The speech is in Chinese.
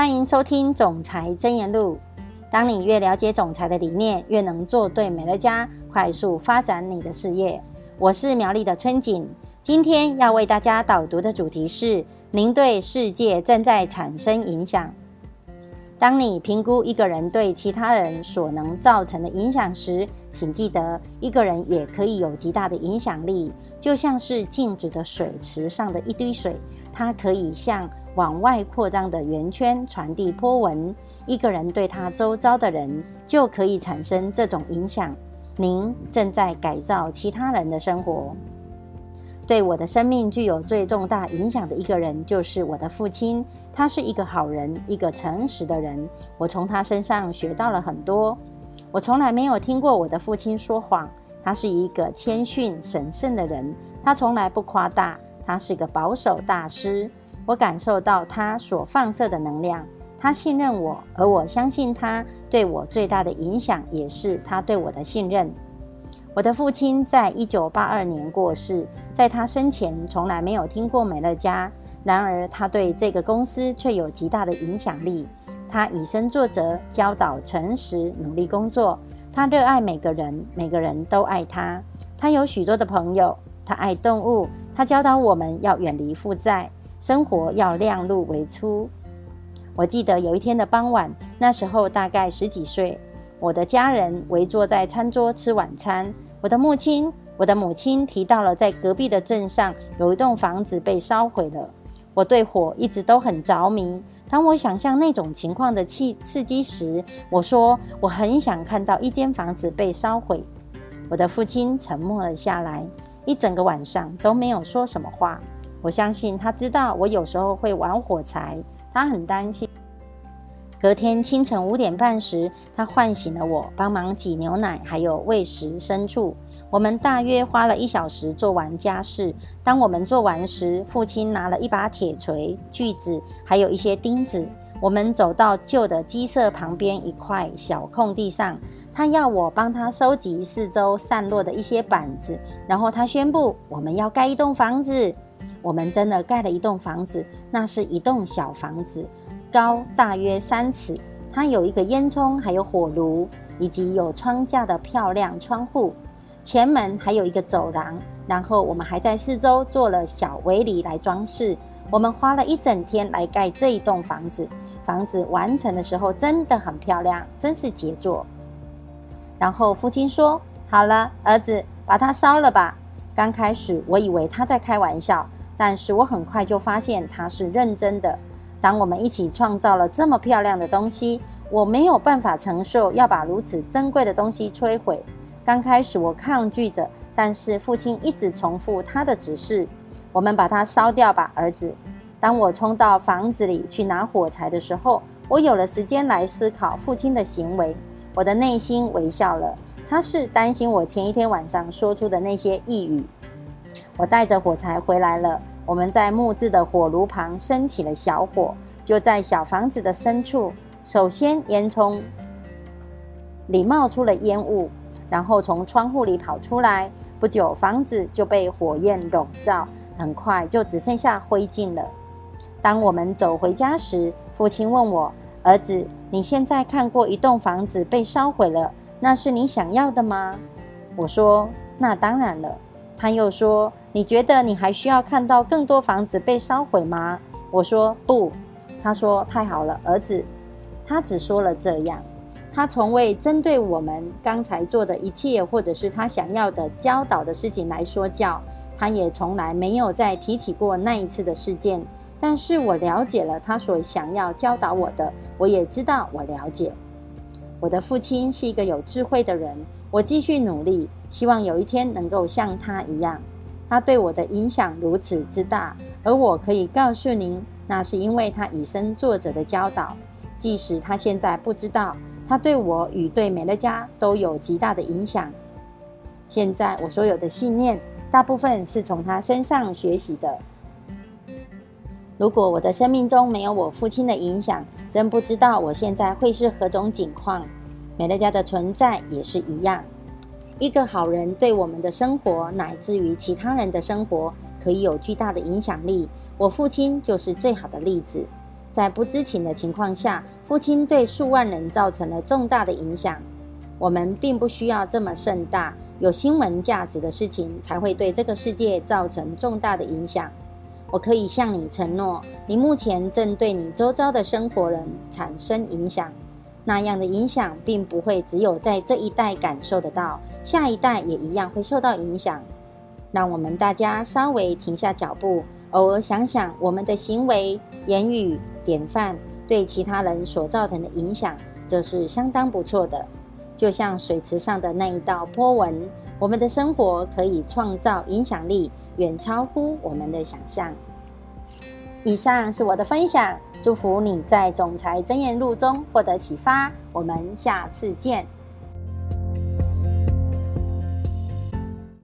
欢迎收听《总裁真言录》。当你越了解总裁的理念，越能做对美乐家，快速发展你的事业。我是苗栗的春景，今天要为大家导读的主题是：您对世界正在产生影响。当你评估一个人对其他人所能造成的影响时，请记得，一个人也可以有极大的影响力，就像是静止的水池上的一滴水，它可以像往外扩张的圆圈传递波纹。一个人对他周遭的人就可以产生这种影响。您正在改造其他人的生活。对我的生命具有最重大影响的一个人，就是我的父亲。他是一个好人，一个诚实的人。我从他身上学到了很多。我从来没有听过我的父亲说谎。他是一个谦逊、审慎的人。他从来不夸大。他是个保守大师。我感受到他所放射的能量。他信任我，而我相信他。对我最大的影响，也是他对我的信任。我的父亲在一九八二年过世，在他生前从来没有听过美乐家。然而，他对这个公司却有极大的影响力。他以身作则，教导诚实、努力工作。他热爱每个人，每个人都爱他。他有许多的朋友。他爱动物。他教导我们要远离负债，生活要量入为出。我记得有一天的傍晚，那时候大概十几岁。我的家人围坐在餐桌吃晚餐。我的母亲，我的母亲提到了在隔壁的镇上有一栋房子被烧毁了。我对火一直都很着迷。当我想象那种情况的刺刺激时，我说我很想看到一间房子被烧毁。我的父亲沉默了下来，一整个晚上都没有说什么话。我相信他知道我有时候会玩火柴，他很担心。隔天清晨五点半时，他唤醒了我，帮忙挤牛奶，还有喂食牲畜。我们大约花了一小时做完家事。当我们做完时，父亲拿了一把铁锤、锯子，还有一些钉子。我们走到旧的鸡舍旁边一块小空地上，他要我帮他收集四周散落的一些板子，然后他宣布我们要盖一栋房子。我们真的盖了一栋房子，那是一栋小房子。高大约三尺，它有一个烟囱，还有火炉，以及有窗架的漂亮窗户。前门还有一个走廊，然后我们还在四周做了小围篱来装饰。我们花了一整天来盖这一栋房子。房子完成的时候真的很漂亮，真是杰作。然后父亲说：“好了，儿子，把它烧了吧。”刚开始我以为他在开玩笑，但是我很快就发现他是认真的。当我们一起创造了这么漂亮的东西，我没有办法承受要把如此珍贵的东西摧毁。刚开始我抗拒着，但是父亲一直重复他的指示：“我们把它烧掉吧，儿子。”当我冲到房子里去拿火柴的时候，我有了时间来思考父亲的行为。我的内心微笑了，他是担心我前一天晚上说出的那些呓语。我带着火柴回来了。我们在木质的火炉旁升起了小火，就在小房子的深处。首先，烟囱里冒出了烟雾，然后从窗户里跑出来。不久，房子就被火焰笼罩，很快就只剩下灰烬了。当我们走回家时，父亲问我：“儿子，你现在看过一栋房子被烧毁了，那是你想要的吗？”我说：“那当然了。”他又说：“你觉得你还需要看到更多房子被烧毁吗？”我说：“不。”他说：“太好了，儿子。”他只说了这样，他从未针对我们刚才做的一切，或者是他想要的教导的事情来说教。他也从来没有再提起过那一次的事件。但是我了解了他所想要教导我的，我也知道我了解。我的父亲是一个有智慧的人。我继续努力。希望有一天能够像他一样，他对我的影响如此之大，而我可以告诉您，那是因为他以身作则的教导。即使他现在不知道，他对我与对美乐家都有极大的影响。现在我所有的信念，大部分是从他身上学习的。如果我的生命中没有我父亲的影响，真不知道我现在会是何种境况。美乐家的存在也是一样。一个好人对我们的生活，乃至于其他人的生活，可以有巨大的影响力。我父亲就是最好的例子。在不知情的情况下，父亲对数万人造成了重大的影响。我们并不需要这么盛大、有新闻价值的事情，才会对这个世界造成重大的影响。我可以向你承诺，你目前正对你周遭的生活人产生影响。那样的影响，并不会只有在这一代感受得到，下一代也一样会受到影响。让我们大家稍微停下脚步，偶尔想想我们的行为、言语、典范对其他人所造成的影响，这是相当不错的。就像水池上的那一道波纹，我们的生活可以创造影响力，远超乎我们的想象。以上是我的分享，祝福你在《总裁真言录》中获得启发。我们下次见。